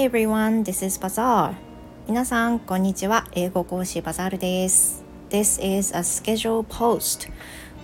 Hi everyone, this is Bazaar. 皆さん、こんにちは。英語講師バザールです。This is a schedule post.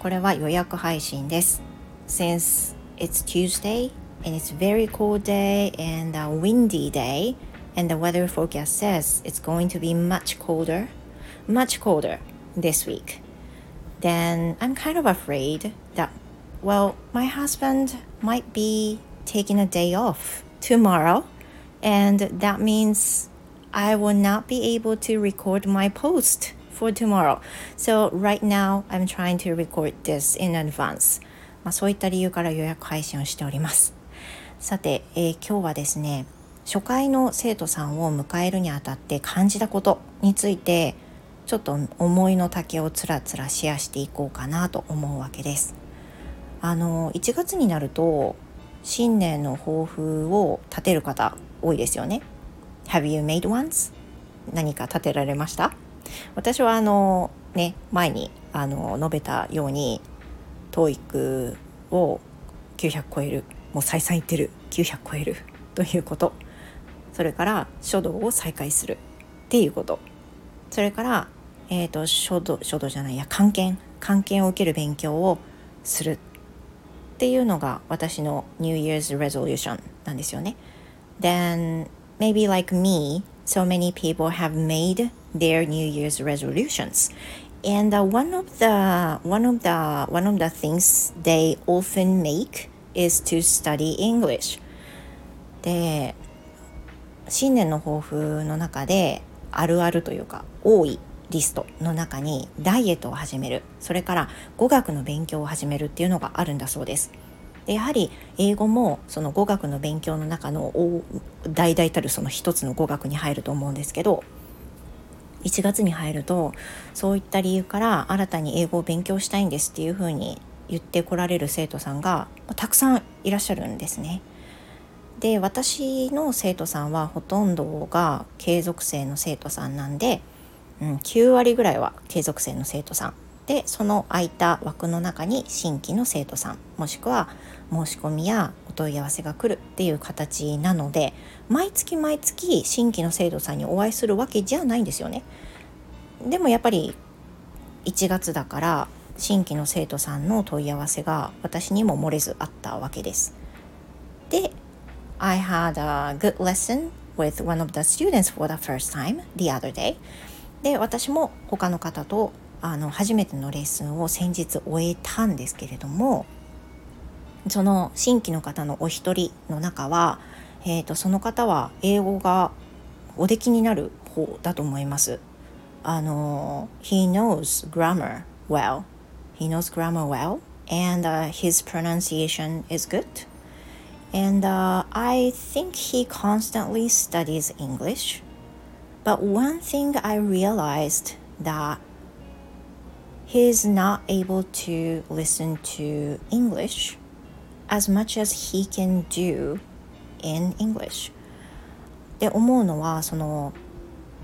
これは予約配信です。Since it's Tuesday and it's very cold day and a windy day and the weather forecast says it's going to be much colder, much colder this week. Then I'm kind of afraid that, well, my husband might be taking a day off tomorrow, And that means I will not be able to record my post for tomorrow. So right now I'm trying to record this in advance. まあ、そういった理由から予約配信をしております。さて、えー、今日はですね、初回の生徒さんを迎えるにあたって感じたことについてちょっと思いの丈をつらつらシェアしていこうかなと思うわけです。あの1月になると新年の抱負を立てる方多いですよね。Have you made ones? 何か立てられました？私はあのね前にあの述べたように TOEIC を900超える。もう再三言ってる。900超える。ということ。それから書道を再開するっていうこと。それからえーと、書道書道じゃないや。関係関係を受ける勉強をするっていうのが私の New Year's resolution なんですよね。Then maybe like me, so many people have made their New Year's resolutions. And uh, one of the one of the one of the things they often make is to study English. で、新年の抱負の中であるあるというか多いリストの中にダイエットを始めるそれから語学の勉強を始めるっていうのがあるんだそうです。でやはり英語もその語学の勉強の中の大々たるその一つの語学に入ると思うんですけど1月に入るとそういった理由から新たに英語を勉強したいんですっていうふうに言ってこられる生徒さんがたくさんいらっしゃるんですね。で私の生徒さんはほとんどが継続生の生徒さんなんでうん、9割ぐらいは継続生の生徒さんでその空いた枠の中に新規の生徒さんもしくは申し込みやお問い合わせが来るっていう形なので毎月毎月新規の生徒さんにお会いするわけじゃないんですよね。でもやっぱり1月だから新規の生徒さんの問い合わせが私にも漏れずあったわけです。で、I had a good lesson with one of the students for the first time the other day. で私も他の方とあの初めてのレッスンを先日終えたんですけれどもその新規の方のお一人の中は、えーと、その方は英語がおできになる方だと思います。あの He knows grammar well. He knows grammar well and、uh, his pronunciation is good. And、uh, I think he constantly studies English. But one thing I realized that he's not able to listen to English as much as he can do in English. で思うのはその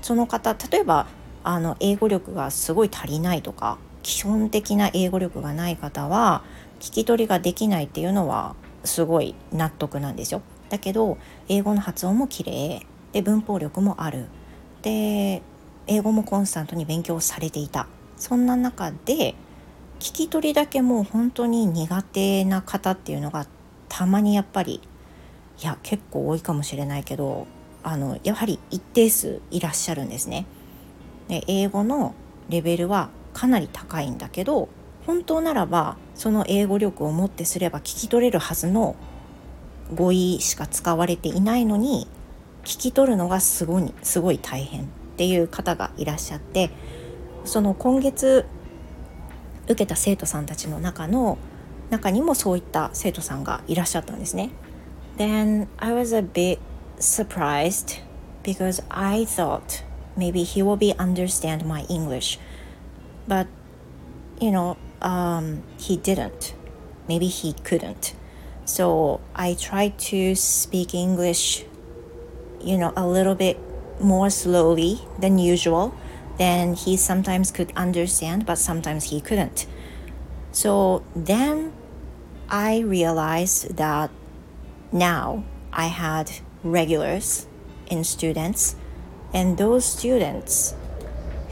その方例えばあの英語力がすごい足りないとか基本的な英語力がない方は聞き取りができないっていうのはすごい納得なんですよ。だけど英語の発音も綺麗。で文法力もある。で英語もコンスタントに勉強されていた。そんな中で聞き取りだけもう本当に苦手な方っていうのがたまにやっぱりいや結構多いかもしれないけどあのやはり一定数いらっしゃるんですね。で英語のレベルはかなり高いんだけど本当ならばその英語力をもってすれば聞き取れるはずの語彙しか使われていないのに聞き取るのがすごいすごい大変っていう方がいらっしゃってその今月受けた生徒さんたちの中の中にもそういった生徒さんがいらっしゃったんですね。Then I was a bit surprised because I thought maybe he will be understand my English but you know um, he didn't maybe he couldn't so I tried to speak English you know, a little bit more slowly than usual, then he sometimes could understand, but sometimes he couldn't. So then I realized that now I had regulars in students and those students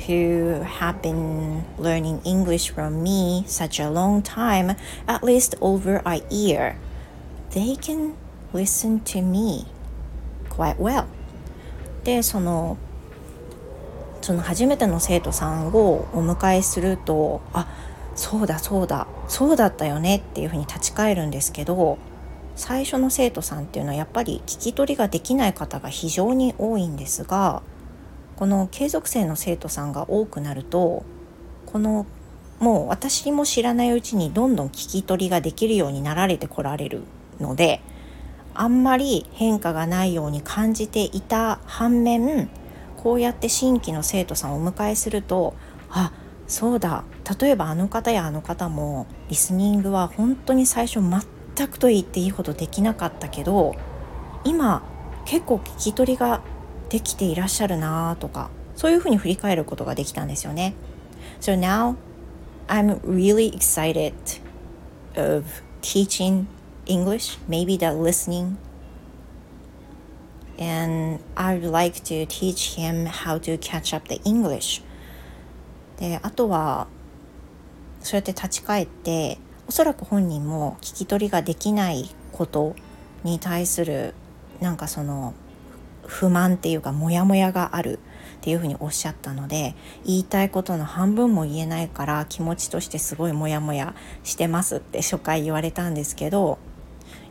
who have been learning English from me such a long time, at least over a year, they can listen to me quite well. で、その、 その初めての生徒さんをお迎えすると、あ、そうだそうだ、そうだったよねっていうふうに立ち返るんですけど、最初の生徒さんっていうのはやっぱり聞き取りができない方が非常に多いんですが、この継続生の生徒さんが多くなるとこのもう私も知らないうちにどんどん聞き取りができるようになられてこられるのであんまり変化がないように感じていた反面こうやって新規の生徒さんをお迎えするとあそうだ例えばあの方やあの方もリスニングは本当に最初全くと言っていいほどできなかったけど今結構聞き取りができていらっしゃるなとかそういうふうに振り返ることができたんですよね。So now I'm really excited of teaching English, maybe the listening. And I would like to teach him how to catch up the English. で、あとは、そうやって立ち返って、おそらく本人も聞き取りができないことに対するなんかその不満っていうかモヤモヤがあるっていうふうにおっしゃったので言いたいことの半分も言えないから気持ちとしてすごいモヤモヤしてますって初回言われたんですけど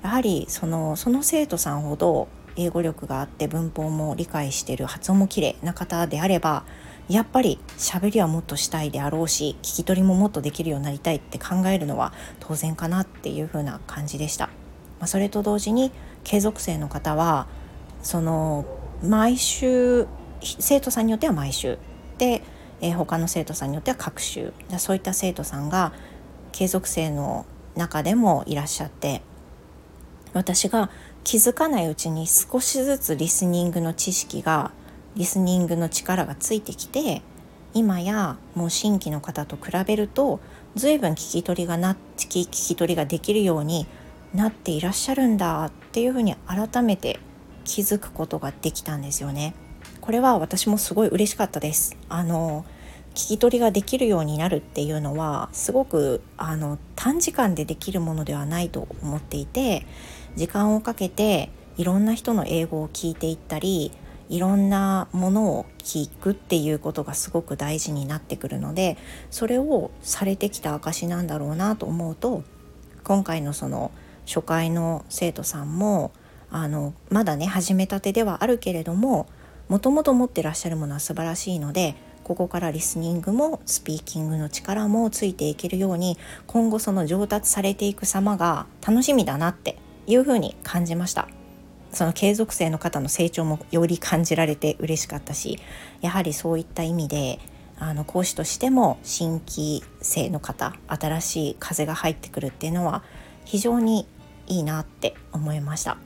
やはりそのその生徒さんほど英語力があって文法も理解してる発音も綺麗な方であればやっぱり喋りはもっとしたいであろうし聞き取りももっとできるようになりたいって考えるのは当然かなっていう風な感じでした。まあ、それと同時に継続生の方はその毎週生徒さんによっては毎週で、えー、他の生徒さんによっては各週そういった生徒さんが継続生の中でもいらっしゃって私が気づかないうちに少しずつリスニングの知識がリスニングの力がついてきて今やもう新規の方と比べると随分聞き取りがな聞き取りができるようになっていらっしゃるんだっていうふうに改めて気づくことができたんですよね。これは私もすごい嬉しかったです。あの聞き取りができるようになるっていうのはすごくあの短時間でできるものではないと思っていて時間をかけていろんな人の英語を聞いていったりいろんなものを聞くっていうことがすごく大事になってくるのでそれをされてきた証なんだろうなと思うと今回のその初回の生徒さんもあのまだね始めたてではあるけれどももともと持ってらっしゃるものは素晴らしいのでここからリスニングもスピーキングの力もついていけるように今後その上達されていく様が楽しみだなっていうふうに感じましたその継続性の方の成長もより感じられて嬉しかったしやはりそういった意味であの講師としても新規生の方新しい風が入ってくるっていうのは非常にいいなって思いました。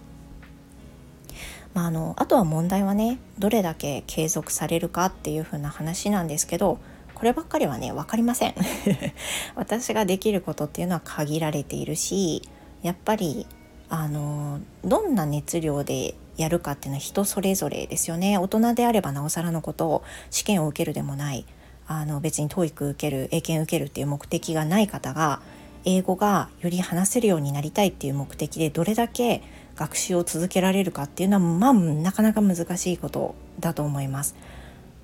まあ、あのあとは問題はねどれだけ継続されるかっていう風な話なんですけどこればっかりはね分かりません 私ができることっていうのは限られているしやっぱりあのどんな熱量でやるかっていうのは人それぞれですよね大人であればなおさらのことを試験を受けるでもないあの別に TOEIC 受ける英検受けるっていう目的がない方が英語がより話せるようになりたいっていう目的でどれだけ学習を続けられるかっていうのはまあなかなか難しいことだと思います。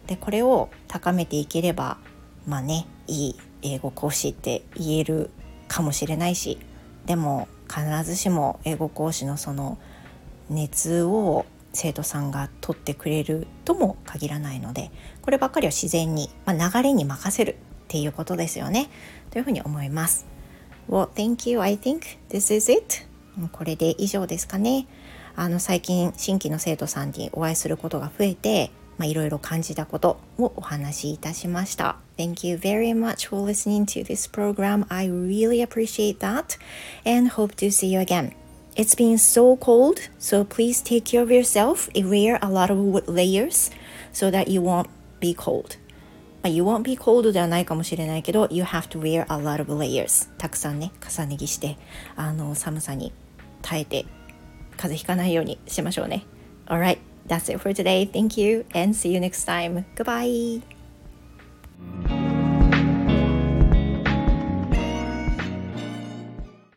でこれを高めていければまあねいい英語講師って言えるかもしれないしでも必ずしも英語講師のその熱を生徒さんが取ってくれるとも限らないのでこればっかりは自然に、まあ、流れに任せるっていうことですよねというふうに思います。Well, thank you. I think this is it. これで以上ですかね。あの最近新規の生徒さんにお会いすることが増えて、まあ、いろいろ感じたことをお話しいたしました。Thank you very much for listening to this program. I really appreciate that and hope to see you again. It's been so cold, so please take care of yourself. Wear a lot of layers so that you won't be cold. You won't be cold ではないかもしれないけど You have to wear a lot of layers たくさんね重ね着してあの寒さに耐えて風邪ひかないようにしましょうね Alright That's it for today. Thank you and see you next time. Goodbye.